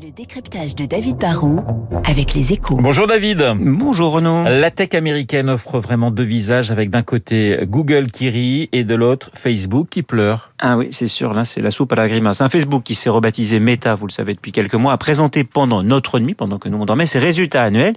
Le décryptage de David Barrault avec les échos. Bonjour David. Bonjour Renaud. La tech américaine offre vraiment deux visages avec d'un côté Google qui rit et de l'autre Facebook qui pleure. Ah oui, c'est sûr, là c'est la soupe à la grimace. Un Facebook qui s'est rebaptisé Meta, vous le savez depuis quelques mois, a présenté pendant notre nuit, pendant que nous on dormait, ses résultats annuels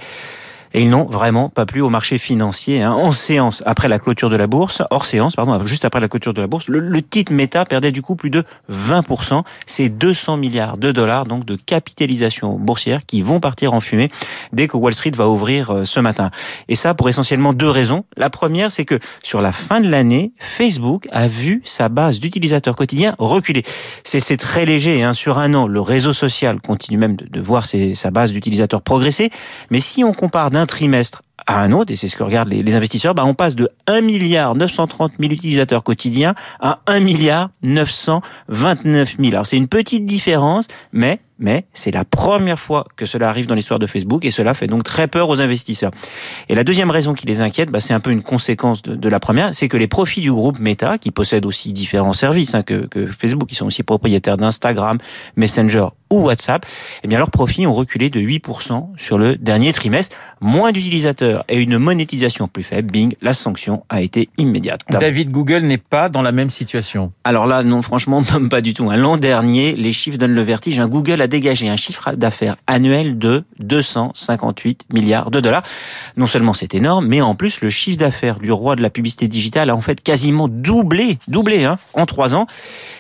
et ils n'ont vraiment pas plu au marché financier. Hein. En séance, après la clôture de la bourse, hors séance, pardon, juste après la clôture de la bourse, le, le titre Meta perdait du coup plus de 20%. C'est 200 milliards de dollars donc de capitalisation boursière qui vont partir en fumée dès que Wall Street va ouvrir euh, ce matin. Et ça pour essentiellement deux raisons. La première, c'est que sur la fin de l'année, Facebook a vu sa base d'utilisateurs quotidiens reculer. C'est très léger. Hein. Sur un an, le réseau social continue même de, de voir sa base d'utilisateurs progresser. Mais si on compare d'un d'un trimestre à un autre, et c'est ce que regardent les, les investisseurs, bah on passe de 1 milliard 930 000 utilisateurs quotidiens à 1 milliard 929 000. Alors c'est une petite différence, mais mais c'est la première fois que cela arrive dans l'histoire de Facebook et cela fait donc très peur aux investisseurs. Et la deuxième raison qui les inquiète, bah, c'est un peu une conséquence de, de la première, c'est que les profits du groupe Meta, qui possède aussi différents services hein, que, que Facebook, qui sont aussi propriétaires d'Instagram, Messenger ou WhatsApp, eh bien leurs profits ont reculé de 8% sur le dernier trimestre. Moins d'utilisateurs et une monétisation plus faible, bing, la sanction a été immédiate. David, Google n'est pas dans la même situation. Alors là, non, franchement, même pas du tout. L'an dernier, les chiffres donnent le vertige. Un Google a dégagé un chiffre d'affaires annuel de 258 milliards de dollars. Non seulement c'est énorme, mais en plus, le chiffre d'affaires du roi de la publicité digitale a en fait quasiment doublé, doublé hein, en trois ans.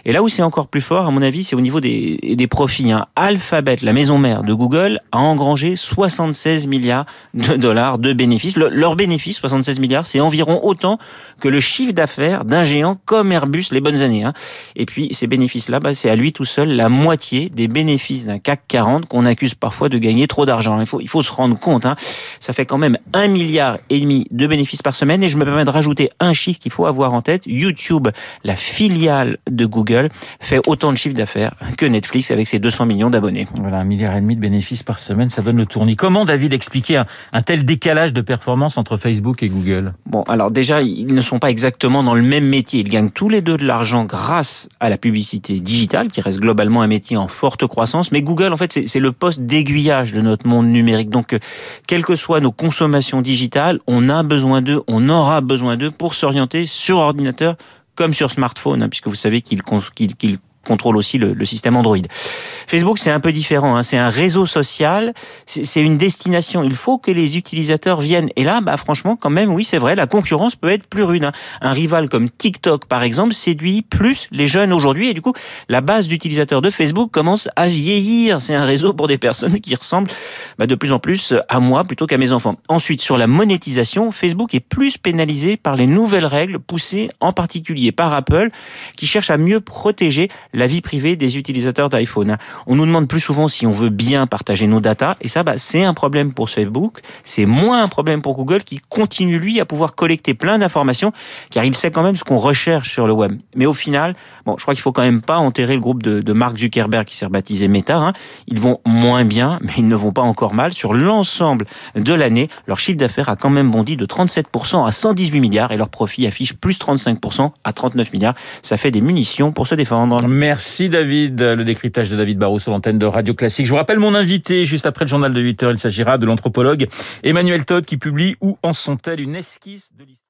Et là où c'est encore plus fort, à mon avis, c'est au niveau des, des profits. Hein. Alphabet, la maison mère de Google, a engrangé 76 milliards de dollars de bénéfices. Le, leur bénéfice, 76 milliards, c'est environ autant que le chiffre d'affaires d'un géant comme Airbus les bonnes années. Hein. Et puis ces bénéfices-là, bah, c'est à lui tout seul la moitié des bénéfices d'un CAC 40 qu'on accuse parfois de gagner trop d'argent. Il faut, il faut se rendre compte. Hein. Ça fait quand même un milliard et demi de bénéfices par semaine. Et je me permets de rajouter un chiffre qu'il faut avoir en tête. YouTube, la filiale de Google, fait autant de chiffre d'affaires que Netflix avec ses 200 millions d'abonnés. Voilà, un milliard et demi de bénéfices par semaine, ça donne le tournis. Comment, David, expliquer un, un tel décalage de performance entre Facebook et Google? Bon, alors déjà, ils ne sont pas exactement dans le même métier. Ils gagnent tous les deux de l'argent grâce à la publicité digitale, qui reste globalement un métier en forte croissance. Mais Google, en fait, c'est le poste d'aiguillage de notre monde numérique. Donc, quelles que nos consommations digitales, on a besoin d'eux, on aura besoin d'eux pour s'orienter sur ordinateur comme sur smartphone, hein, puisque vous savez qu'ils qu qu contrôle aussi le, système Android. Facebook, c'est un peu différent. Hein. C'est un réseau social, c'est une destination. Il faut que les utilisateurs viennent. Et là, bah, franchement, quand même, oui, c'est vrai, la concurrence peut être plus rude. Hein. Un rival comme TikTok, par exemple, séduit plus les jeunes aujourd'hui. Et du coup, la base d'utilisateurs de Facebook commence à vieillir. C'est un réseau pour des personnes qui ressemblent bah, de plus en plus à moi plutôt qu'à mes enfants. Ensuite, sur la monétisation, Facebook est plus pénalisé par les nouvelles règles poussées en particulier par Apple, qui cherche à mieux protéger la vie privée des utilisateurs d'iPhone. On nous demande plus souvent si on veut bien partager nos datas, et ça, bah, c'est un problème pour Facebook, c'est moins un problème pour Google, qui continue, lui, à pouvoir collecter plein d'informations, car il sait quand même ce qu'on recherche sur le web. Mais au final, bon, je crois qu'il faut quand même pas enterrer le groupe de, Mark Zuckerberg, qui s'est rebaptisé Meta. Hein. Ils vont moins bien, mais ils ne vont pas encore mal. Sur l'ensemble de l'année, leur chiffre d'affaires a quand même bondi de 37% à 118 milliards, et leur profit affiche plus 35% à 39 milliards. Ça fait des munitions pour se défendre. Merci David. Le décryptage de David Barrault sur l'antenne de Radio Classique. Je vous rappelle mon invité juste après le journal de 8 heures. Il s'agira de l'anthropologue Emmanuel Todd qui publie Où en sont-elles une esquisse de l'histoire?